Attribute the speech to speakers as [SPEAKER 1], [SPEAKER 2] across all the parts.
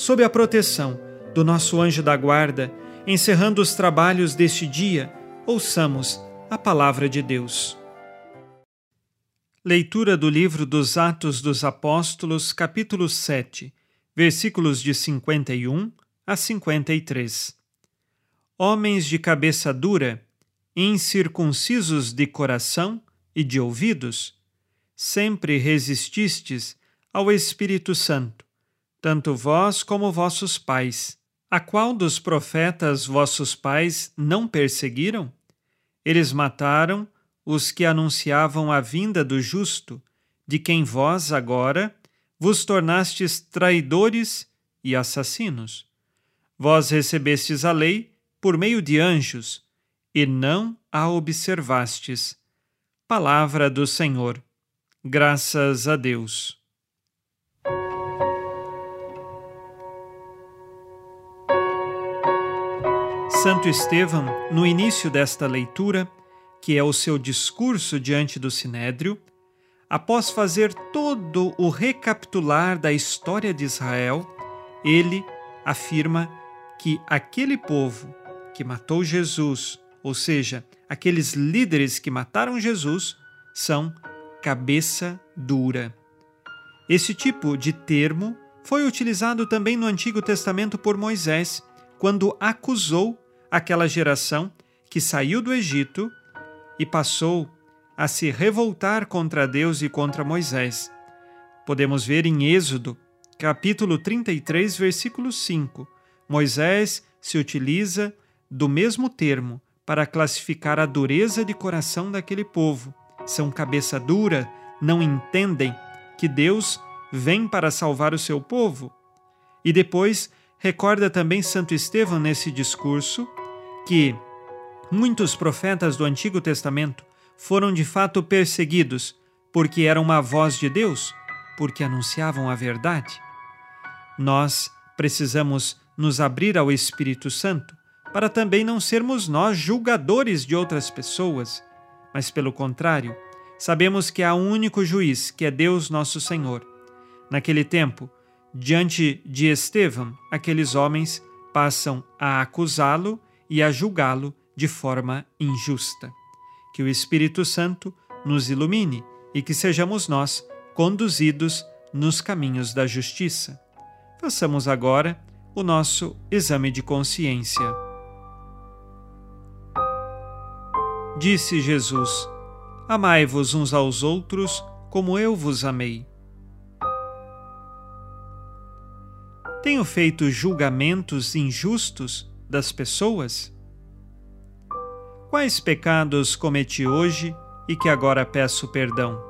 [SPEAKER 1] Sob a proteção do nosso anjo da guarda, encerrando os trabalhos deste dia, ouçamos a palavra de Deus. Leitura do livro dos Atos dos Apóstolos, capítulo 7, versículos de 51 a 53. Homens de cabeça dura, incircuncisos de coração e de ouvidos, sempre resististes ao Espírito Santo, tanto vós como vossos pais a qual dos profetas vossos pais não perseguiram? Eles mataram os que anunciavam a vinda do justo, de quem vós agora vos tornastes traidores e assassinos. Vós recebestes a lei por meio de anjos, e não a observastes. Palavra do Senhor. Graças a Deus. Santo Estevão, no início desta leitura, que é o seu discurso diante do Sinédrio, após fazer todo o recapitular da história de Israel, ele afirma que aquele povo que matou Jesus, ou seja, aqueles líderes que mataram Jesus, são cabeça dura. Esse tipo de termo foi utilizado também no Antigo Testamento por Moisés, quando acusou aquela geração que saiu do Egito e passou a se revoltar contra Deus e contra Moisés. Podemos ver em Êxodo, capítulo 33, versículo 5. Moisés se utiliza do mesmo termo para classificar a dureza de coração daquele povo. São cabeça dura, não entendem que Deus vem para salvar o seu povo. E depois recorda também Santo Estevão nesse discurso que muitos profetas do Antigo Testamento foram de fato perseguidos porque eram uma voz de Deus, porque anunciavam a verdade. Nós precisamos nos abrir ao Espírito Santo para também não sermos nós julgadores de outras pessoas, mas pelo contrário, sabemos que há um único juiz, que é Deus nosso Senhor. Naquele tempo, diante de Estevão, aqueles homens passam a acusá-lo e a julgá-lo de forma injusta. Que o Espírito Santo nos ilumine e que sejamos nós conduzidos nos caminhos da justiça. Façamos agora o nosso exame de consciência. Disse Jesus: Amai-vos uns aos outros como eu vos amei. Tenho feito julgamentos injustos das pessoas? Quais pecados cometi hoje e que agora peço perdão?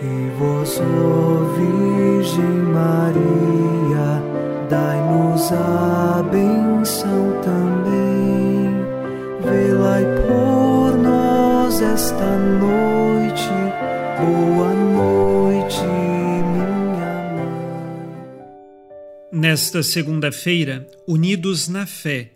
[SPEAKER 2] E vós, Virgem Maria, dai-nos a benção também nesta noite. Boa noite, minha mãe.
[SPEAKER 1] Nesta segunda-feira, unidos na fé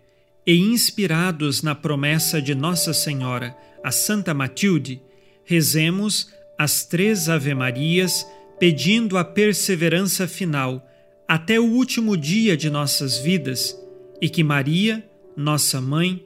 [SPEAKER 1] e inspirados na promessa de Nossa Senhora, a Santa Matilde, rezemos as três Ave-Marias pedindo a perseverança final até o último dia de nossas vidas e que Maria, nossa mãe,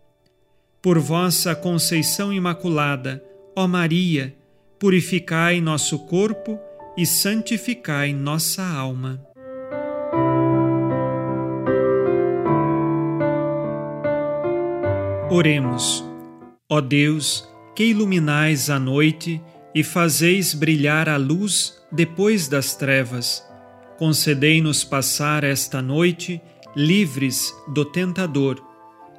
[SPEAKER 1] Por vossa conceição imaculada, ó Maria, purificai nosso corpo e santificai nossa alma. Oremos. Ó Deus, que iluminais a noite e fazeis brilhar a luz depois das trevas, concedei-nos passar esta noite livres do tentador,